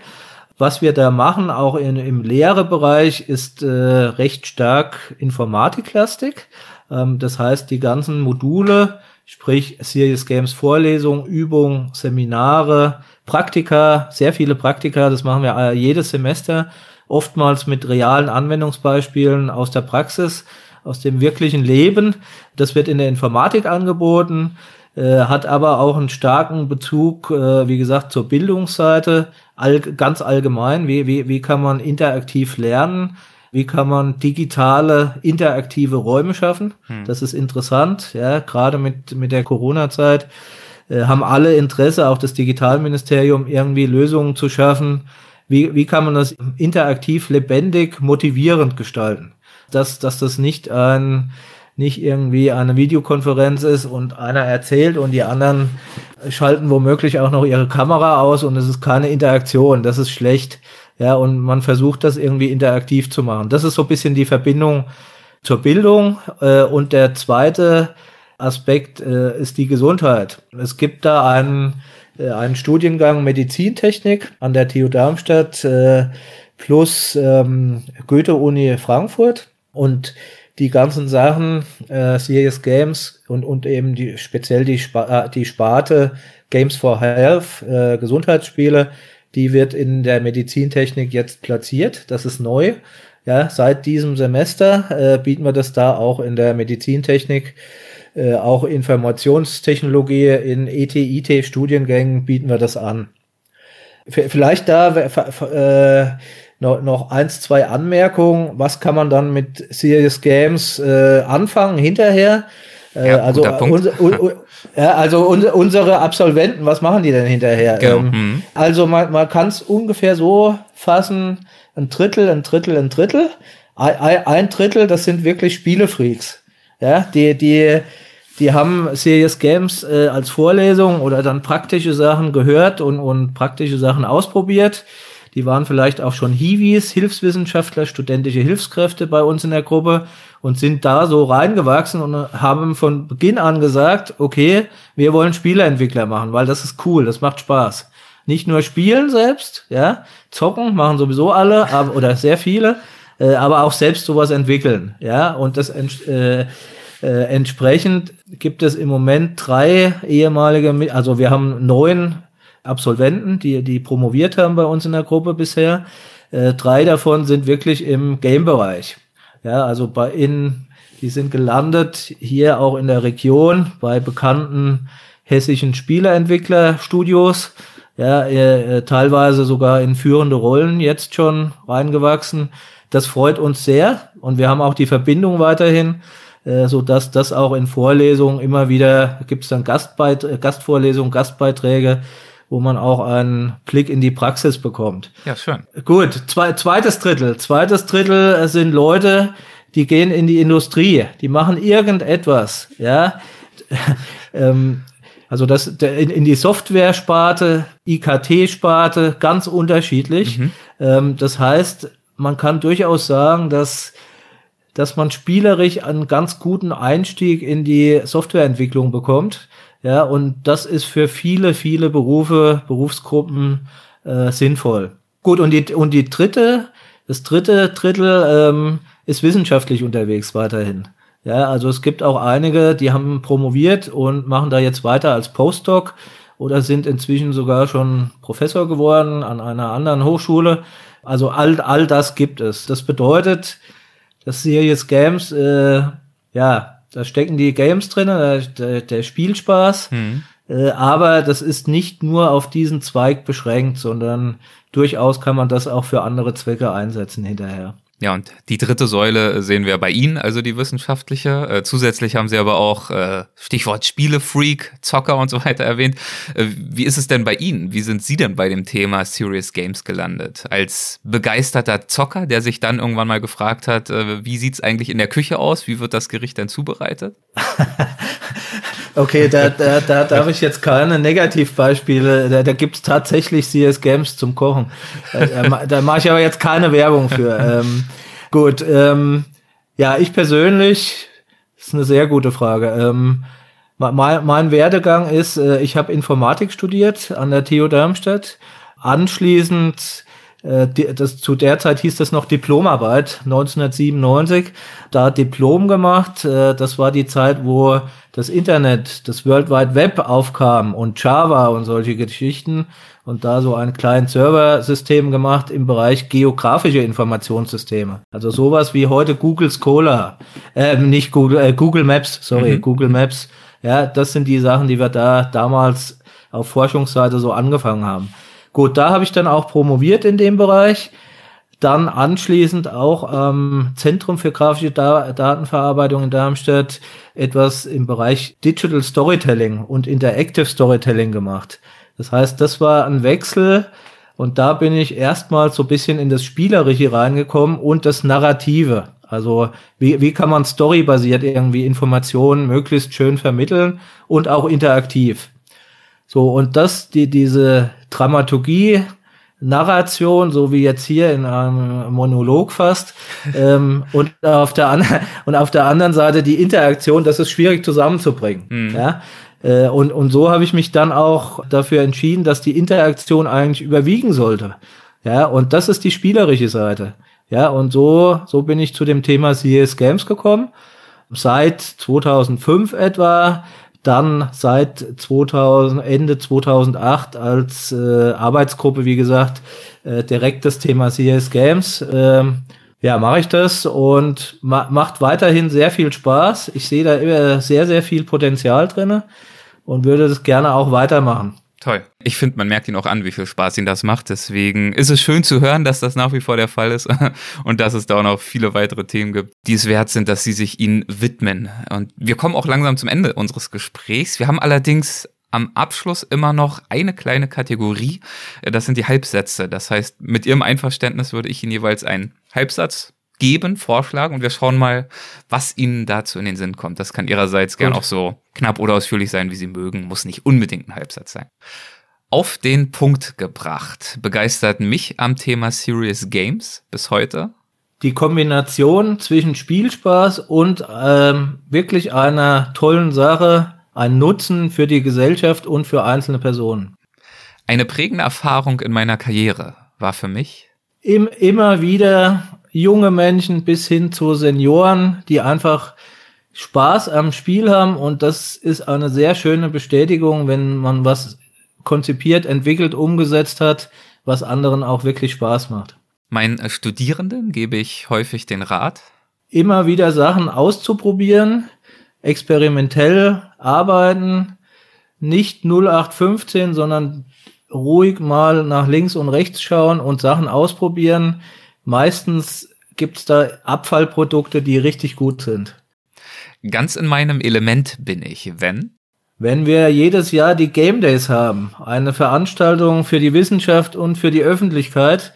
Was wir da machen, auch in, im Lehrbereich, ist äh, recht stark informatiklastig. Ähm, das heißt, die ganzen Module, sprich Serious Games Vorlesung, Übung, Seminare, Praktika, sehr viele Praktika, das machen wir äh, jedes Semester, oftmals mit realen Anwendungsbeispielen aus der Praxis, aus dem wirklichen Leben. Das wird in der Informatik angeboten, äh, hat aber auch einen starken Bezug, äh, wie gesagt, zur Bildungsseite, all, ganz allgemein. Wie, wie, wie kann man interaktiv lernen? Wie kann man digitale, interaktive Räume schaffen? Hm. Das ist interessant, ja, gerade mit, mit der Corona-Zeit äh, haben alle Interesse, auch das Digitalministerium, irgendwie Lösungen zu schaffen. Wie, wie kann man das interaktiv, lebendig, motivierend gestalten? Dass, dass das nicht ein, nicht irgendwie eine Videokonferenz ist und einer erzählt und die anderen schalten womöglich auch noch ihre Kamera aus und es ist keine Interaktion. Das ist schlecht. Ja, und man versucht das irgendwie interaktiv zu machen. Das ist so ein bisschen die Verbindung zur Bildung. Äh, und der zweite Aspekt äh, ist die Gesundheit. Es gibt da einen, äh, einen Studiengang Medizintechnik an der TU Darmstadt plus ähm, Goethe-Uni Frankfurt und die ganzen Sachen, äh, Serious Games und, und eben die speziell die, Spa äh, die Sparte Games for Health, äh, Gesundheitsspiele, die wird in der Medizintechnik jetzt platziert. Das ist neu. Ja, seit diesem Semester äh, bieten wir das da auch in der Medizintechnik äh, auch Informationstechnologie in ET-IT-Studiengängen bieten wir das an. Vielleicht da äh, noch, noch eins, zwei Anmerkungen. Was kann man dann mit Serious Games äh, anfangen hinterher? Äh, ja, also, unser, ja, also unsere Absolventen, was machen die denn hinterher? Genau. Ähm, mhm. Also man, man kann es ungefähr so fassen, ein Drittel, ein Drittel, ein Drittel. Ein, ein Drittel, das sind wirklich Spielefreaks. Ja, die, die, die haben Serious Games äh, als Vorlesung oder dann praktische Sachen gehört und, und praktische Sachen ausprobiert. Die waren vielleicht auch schon Hiwis, Hilfswissenschaftler, studentische Hilfskräfte bei uns in der Gruppe und sind da so reingewachsen und haben von Beginn an gesagt, okay, wir wollen Spieleentwickler machen, weil das ist cool, das macht Spaß. Nicht nur spielen selbst, ja, zocken machen sowieso alle, aber, oder sehr viele, äh, aber auch selbst sowas entwickeln, ja, und das äh, äh, entsprechend gibt es im Moment drei ehemalige, also wir haben neun Absolventen, die, die promoviert haben bei uns in der Gruppe bisher. Äh, drei davon sind wirklich im Game-Bereich. Ja, also bei in, die sind gelandet hier auch in der Region bei bekannten hessischen Spieleentwicklerstudios. Ja, äh, teilweise sogar in führende Rollen jetzt schon reingewachsen. Das freut uns sehr und wir haben auch die Verbindung weiterhin, äh, so dass das auch in Vorlesungen immer wieder gibt es dann Gastbeit Gastvorlesungen, Gastbeiträge, wo man auch einen Blick in die Praxis bekommt. Ja, schön. Gut, zwei, zweites Drittel. Zweites Drittel sind Leute, die gehen in die Industrie, die machen irgendetwas, ja. ähm, also das in, in die Software-Sparte, IKT-Sparte, ganz unterschiedlich. Mhm. Ähm, das heißt, man kann durchaus sagen, dass dass man spielerisch einen ganz guten Einstieg in die Softwareentwicklung bekommt. Ja, und das ist für viele, viele Berufe, Berufsgruppen äh, sinnvoll. Gut, und die, und die dritte, das dritte Drittel ähm, ist wissenschaftlich unterwegs weiterhin. Ja, also es gibt auch einige, die haben promoviert und machen da jetzt weiter als Postdoc oder sind inzwischen sogar schon Professor geworden an einer anderen Hochschule. Also all, all das gibt es. Das bedeutet, dass Serious Games äh, ja da stecken die Games drin, der, der Spielspaß. Mhm. Äh, aber das ist nicht nur auf diesen Zweig beschränkt, sondern durchaus kann man das auch für andere Zwecke einsetzen hinterher. Ja, und die dritte Säule sehen wir bei Ihnen, also die wissenschaftliche. Äh, zusätzlich haben Sie aber auch äh, Stichwort Spielefreak, Zocker und so weiter erwähnt. Äh, wie ist es denn bei Ihnen? Wie sind Sie denn bei dem Thema Serious Games gelandet? Als begeisterter Zocker, der sich dann irgendwann mal gefragt hat, äh, wie sieht's eigentlich in der Küche aus? Wie wird das Gericht denn zubereitet? okay, da, da, da darf ich jetzt keine Negativbeispiele. Da, da gibt's tatsächlich CS Games zum Kochen. Da, da mache ich aber jetzt keine Werbung für. Ähm, Gut, ähm, ja, ich persönlich, ist eine sehr gute Frage. Ähm, mein, mein Werdegang ist, äh, ich habe Informatik studiert an der TU Darmstadt. Anschließend äh, das, zu der Zeit hieß das noch Diplomarbeit, 1997. Da Diplom gemacht. Äh, das war die Zeit, wo das Internet, das World Wide Web aufkam und Java und solche Geschichten. Und da so ein kleines Serversystem gemacht im Bereich geografische Informationssysteme. Also sowas wie heute Google Scholar, äh, nicht Google, äh, Google Maps, sorry, mhm. Google Maps. Ja, das sind die Sachen, die wir da damals auf Forschungsseite so angefangen haben. Gut, da habe ich dann auch promoviert in dem Bereich. Dann anschließend auch am Zentrum für grafische da Datenverarbeitung in Darmstadt etwas im Bereich Digital Storytelling und Interactive Storytelling gemacht. Das heißt, das war ein Wechsel und da bin ich erstmal so ein bisschen in das Spielerische reingekommen und das Narrative. Also wie, wie kann man storybasiert irgendwie Informationen möglichst schön vermitteln und auch interaktiv. So, und das, die, diese Dramaturgie, Narration, so wie jetzt hier in einem Monolog fast, ähm, und auf der anderen und auf der anderen Seite die Interaktion, das ist schwierig zusammenzubringen. Mhm. Ja, äh, und und so habe ich mich dann auch dafür entschieden, dass die Interaktion eigentlich überwiegen sollte. Ja, und das ist die spielerische Seite. Ja, und so so bin ich zu dem Thema CS Games gekommen. Seit 2005 etwa dann seit 2000, Ende 2008 als äh, Arbeitsgruppe, wie gesagt, äh, direkt das Thema CS Games. Äh, ja, mache ich das und ma macht weiterhin sehr viel Spaß. Ich sehe da immer sehr, sehr viel Potenzial drinne und würde das gerne auch weitermachen. Toll. Ich finde, man merkt ihn auch an, wie viel Spaß ihn das macht. Deswegen ist es schön zu hören, dass das nach wie vor der Fall ist und dass es da auch noch viele weitere Themen gibt, die es wert sind, dass Sie sich ihnen widmen. Und wir kommen auch langsam zum Ende unseres Gesprächs. Wir haben allerdings am Abschluss immer noch eine kleine Kategorie. Das sind die Halbsätze. Das heißt, mit Ihrem Einverständnis würde ich Ihnen jeweils einen Halbsatz geben, vorschlagen und wir schauen mal, was Ihnen dazu in den Sinn kommt. Das kann Ihrerseits gern auch so knapp oder ausführlich sein, wie Sie mögen, muss nicht unbedingt ein Halbsatz sein. Auf den Punkt gebracht begeistert mich am Thema Serious Games bis heute. Die Kombination zwischen Spielspaß und ähm, wirklich einer tollen Sache, ein Nutzen für die Gesellschaft und für einzelne Personen. Eine prägende Erfahrung in meiner Karriere war für mich. Im, immer wieder junge Menschen bis hin zu Senioren, die einfach Spaß am Spiel haben und das ist eine sehr schöne Bestätigung, wenn man was konzipiert, entwickelt, umgesetzt hat, was anderen auch wirklich Spaß macht. Meinen Studierenden gebe ich häufig den Rat, immer wieder Sachen auszuprobieren, experimentell arbeiten, nicht 0815, sondern ruhig mal nach links und rechts schauen und Sachen ausprobieren, Meistens gibt es da Abfallprodukte, die richtig gut sind. Ganz in meinem Element bin ich, wenn? Wenn wir jedes Jahr die Game Days haben, eine Veranstaltung für die Wissenschaft und für die Öffentlichkeit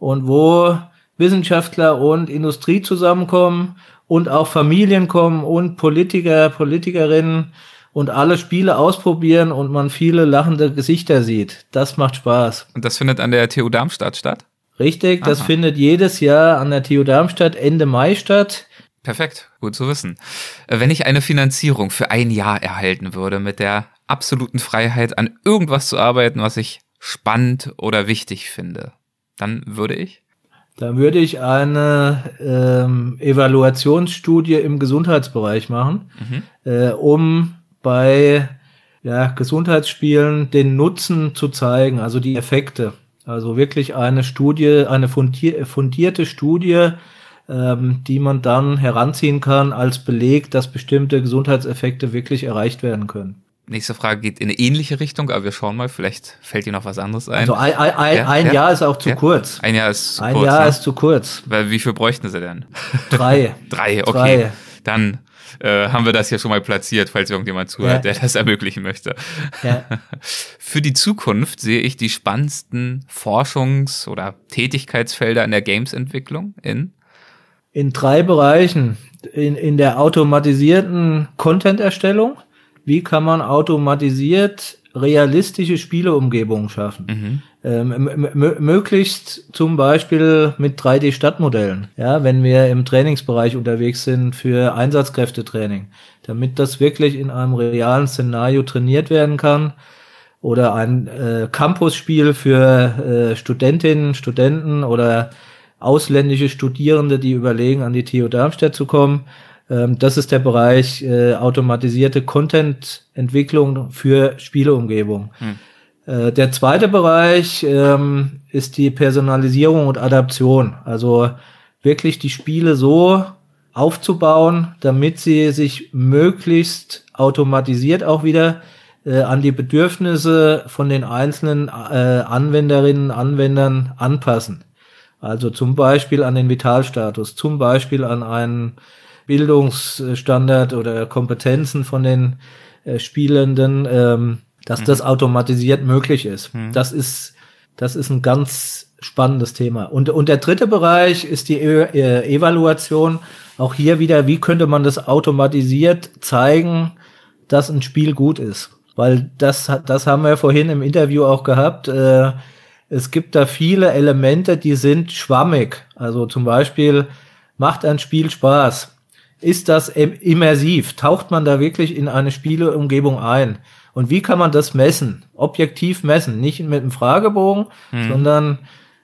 und wo Wissenschaftler und Industrie zusammenkommen und auch Familien kommen und Politiker, Politikerinnen und alle Spiele ausprobieren und man viele lachende Gesichter sieht. Das macht Spaß. Und das findet an der TU Darmstadt statt? Richtig, das Aha. findet jedes Jahr an der TU Darmstadt Ende Mai statt. Perfekt, gut zu wissen. Äh, wenn ich eine Finanzierung für ein Jahr erhalten würde, mit der absoluten Freiheit an irgendwas zu arbeiten, was ich spannend oder wichtig finde, dann würde ich? Dann würde ich eine ähm, Evaluationsstudie im Gesundheitsbereich machen, mhm. äh, um bei ja, Gesundheitsspielen den Nutzen zu zeigen, also die Effekte. Also wirklich eine Studie, eine fundierte Studie, ähm, die man dann heranziehen kann als Beleg, dass bestimmte Gesundheitseffekte wirklich erreicht werden können. Nächste Frage geht in eine ähnliche Richtung, aber wir schauen mal, vielleicht fällt dir noch was anderes ein. Also ein, ein, ja, ein ja? Jahr ist auch zu ja? kurz. Ein Jahr ist zu ein kurz. Ein Jahr ne? ist zu kurz. Weil wie viel bräuchten sie denn? Drei. Drei, okay. Drei. Dann äh, haben wir das hier schon mal platziert, falls irgendjemand zuhört, der das ermöglichen möchte. Ja. Für die Zukunft sehe ich die spannendsten Forschungs- oder Tätigkeitsfelder in der Games-Entwicklung in? In drei Bereichen. In, in der automatisierten Content-Erstellung. Wie kann man automatisiert realistische Spieleumgebungen schaffen? Mhm. Ähm, möglichst zum Beispiel mit 3D-Stadtmodellen, ja, wenn wir im Trainingsbereich unterwegs sind für Einsatzkräftetraining, damit das wirklich in einem realen Szenario trainiert werden kann oder ein äh, Campusspiel für äh, Studentinnen, Studenten oder ausländische Studierende, die überlegen, an die TU Darmstadt zu kommen. Ähm, das ist der Bereich äh, automatisierte Content-Entwicklung für Spieleumgebung. Hm. Äh, der zweite Bereich ähm, ist die Personalisierung und Adaption. Also wirklich die Spiele so aufzubauen, damit sie sich möglichst automatisiert auch wieder äh, an die Bedürfnisse von den einzelnen äh, Anwenderinnen, Anwendern anpassen. Also zum Beispiel an den Vitalstatus, zum Beispiel an einen Bildungsstandard oder Kompetenzen von den äh, Spielenden. Ähm, dass mhm. das automatisiert möglich ist. Mhm. Das ist, das ist ein ganz spannendes Thema. Und, und der dritte Bereich ist die e Evaluation. Auch hier wieder, wie könnte man das automatisiert zeigen, dass ein Spiel gut ist? Weil das, das haben wir vorhin im Interview auch gehabt. Äh, es gibt da viele Elemente, die sind schwammig. Also zum Beispiel, macht ein Spiel Spaß? Ist das immersiv? Taucht man da wirklich in eine Spieleumgebung ein? Und wie kann man das messen? Objektiv messen, nicht mit einem Fragebogen, hm. sondern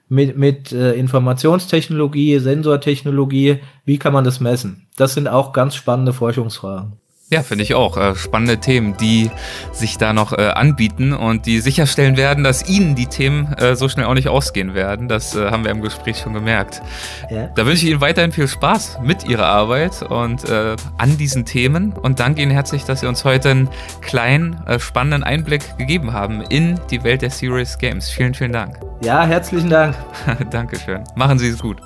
mit, mit äh, Informationstechnologie, Sensortechnologie, wie kann man das messen? Das sind auch ganz spannende Forschungsfragen. Ja, finde ich auch. Äh, spannende Themen, die sich da noch äh, anbieten und die sicherstellen werden, dass Ihnen die Themen äh, so schnell auch nicht ausgehen werden. Das äh, haben wir im Gespräch schon gemerkt. Ja. Da wünsche ich Ihnen weiterhin viel Spaß mit Ihrer Arbeit und äh, an diesen Themen und danke Ihnen herzlich, dass Sie uns heute einen kleinen, äh, spannenden Einblick gegeben haben in die Welt der Serious Games. Vielen, vielen Dank. Ja, herzlichen Dank. Dankeschön. Machen Sie es gut.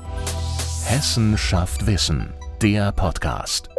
Hessen schafft Wissen, der Podcast.